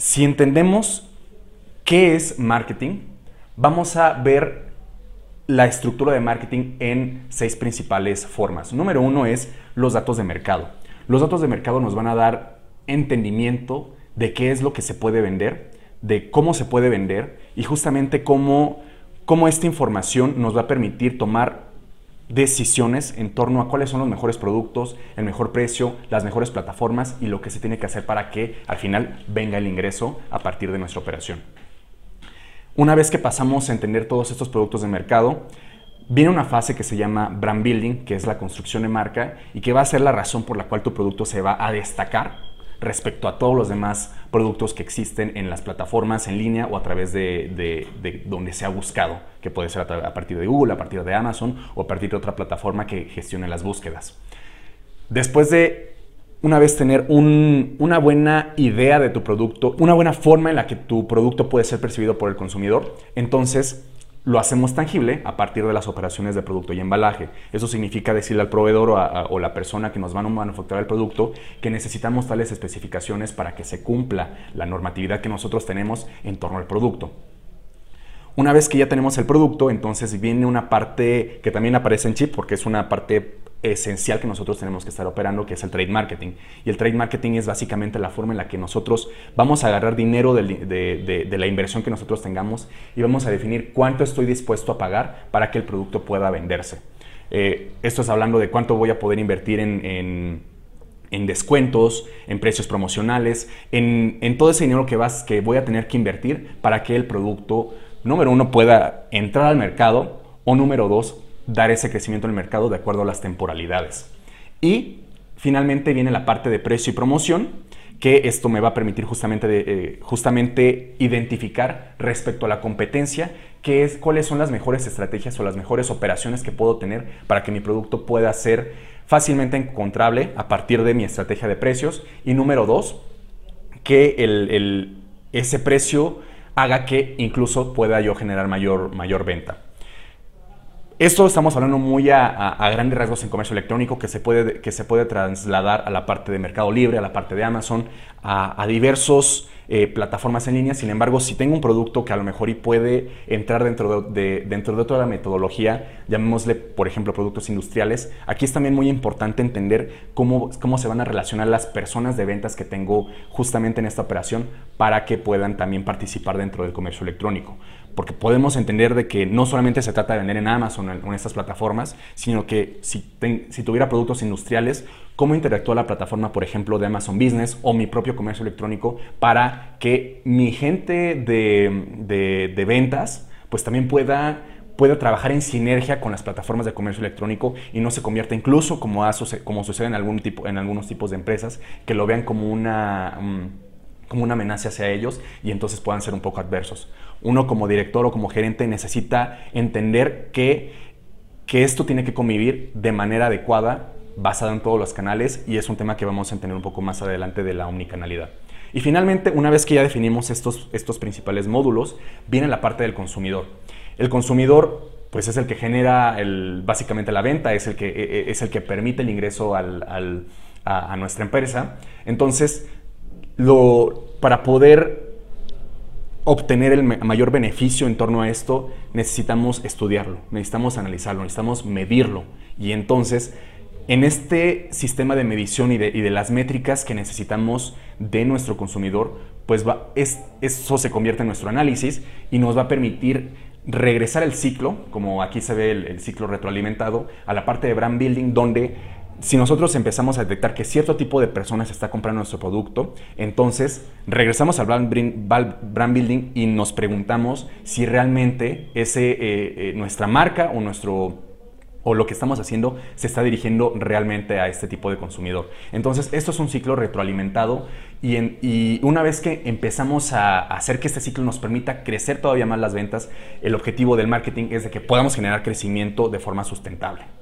si entendemos qué es marketing, vamos a ver la estructura de marketing en seis principales formas. Número uno es los datos de mercado. Los datos de mercado nos van a dar entendimiento de qué es lo que se puede vender, de cómo se puede vender y justamente cómo, cómo esta información nos va a permitir tomar decisiones en torno a cuáles son los mejores productos, el mejor precio, las mejores plataformas y lo que se tiene que hacer para que al final venga el ingreso a partir de nuestra operación. Una vez que pasamos a entender todos estos productos de mercado, viene una fase que se llama brand building, que es la construcción de marca y que va a ser la razón por la cual tu producto se va a destacar respecto a todos los demás productos que existen en las plataformas en línea o a través de, donde se ha buscado, que puede ser a, partir de Google, a partir de Amazon o a partir de otra plataforma que gestione las búsquedas. Después de una vez tener una buena idea de tu producto, una buena forma en la que tu producto puede ser percibido por el consumidor, entonces lo hacemos tangible a partir de las operaciones de producto y embalaje. Eso significa decirle al proveedor o, la persona que nos van a manufacturar el producto que necesitamos tales especificaciones para que se cumpla la normatividad que nosotros tenemos en torno al producto. Una vez que ya tenemos el producto, entonces viene una parte que también aparece en chip porque es una parte esencial que nosotros tenemos que estar operando, que es el trade marketing. Y el trade marketing es básicamente la forma en la que nosotros vamos a agarrar dinero de, la inversión que nosotros tengamos y vamos a definir cuánto estoy dispuesto a pagar para que el producto pueda venderse. Eh, esto es hablando de cuánto voy a poder invertir en, descuentos, en precios promocionales, en, en, todo ese dinero que, vas, que voy a tener que invertir para que el producto, número uno, pueda entrar al mercado o número dos, dar ese crecimiento en el mercado de acuerdo a las temporalidades. Y finalmente viene la parte de precio y promoción, que esto me va a permitir justamente, eh, justamente identificar respecto a la competencia qué es, cuáles son las mejores estrategias o las mejores operaciones que puedo tener para que mi producto pueda ser fácilmente encontrable a partir de mi estrategia de precios. Y número dos, que ese precio haga que incluso pueda yo generar mayor, mayor venta. Esto estamos hablando muy a, grandes rasgos en comercio electrónico que se, puede, que se puede trasladar a la parte de Mercado Libre, a la parte de Amazon, a, diversos eh, plataformas en línea. Sin embargo, si tengo un producto que a lo mejor y puede entrar dentro de, dentro de toda la metodología, llamémosle, por ejemplo, productos industriales, aquí es también muy importante entender cómo, cómo se van a relacionar las personas de ventas que tengo justamente en esta operación para que puedan también participar dentro del comercio electrónico porque podemos entender de que no solamente se trata de vender en Amazon o en estas plataformas, sino que si, tuviera productos industriales, cómo interactúa la plataforma, por ejemplo, de Amazon Business o mi propio comercio electrónico para que mi gente de, ventas pues también pueda pueda trabajar en sinergia con las plataformas de comercio electrónico y no se convierta incluso como, como sucede en, algún tipo, en algunos tipos de empresas, que lo vean como una, mm, como una amenaza hacia ellos y entonces puedan ser un poco adversos uno como director o como gerente necesita entender que, que esto tiene que convivir de manera adecuada, basada en todos los canales, y es un tema que vamos a entender un poco más adelante de la omnicanalidad. Y finalmente, una vez que ya definimos estos, estos principales módulos, viene la parte del consumidor. El consumidor pues es el que genera el, básicamente la venta, es el que, e, e, es el que permite el ingreso al, a, nuestra empresa. Entonces, lo, para poder obtener el mayor beneficio en torno a esto, necesitamos estudiarlo, necesitamos analizarlo, necesitamos medirlo. Y entonces, en este sistema de medición y de, las métricas que necesitamos de nuestro consumidor, pues va, es, eso se convierte en nuestro análisis y nos va a permitir regresar el ciclo, como aquí se ve el ciclo retroalimentado, a la parte de brand building, donde si nosotros empezamos a detectar que cierto tipo de personas está comprando nuestro producto, entonces regresamos al brand, building y nos preguntamos si realmente ese, eh, eh, nuestra marca o nuestro o lo que estamos haciendo se está dirigiendo realmente a este tipo de consumidor. Entonces, esto es un ciclo retroalimentado y, y, una vez que empezamos a hacer que este ciclo nos permita crecer todavía más las ventas, el objetivo del marketing es de que podamos generar crecimiento de forma sustentable.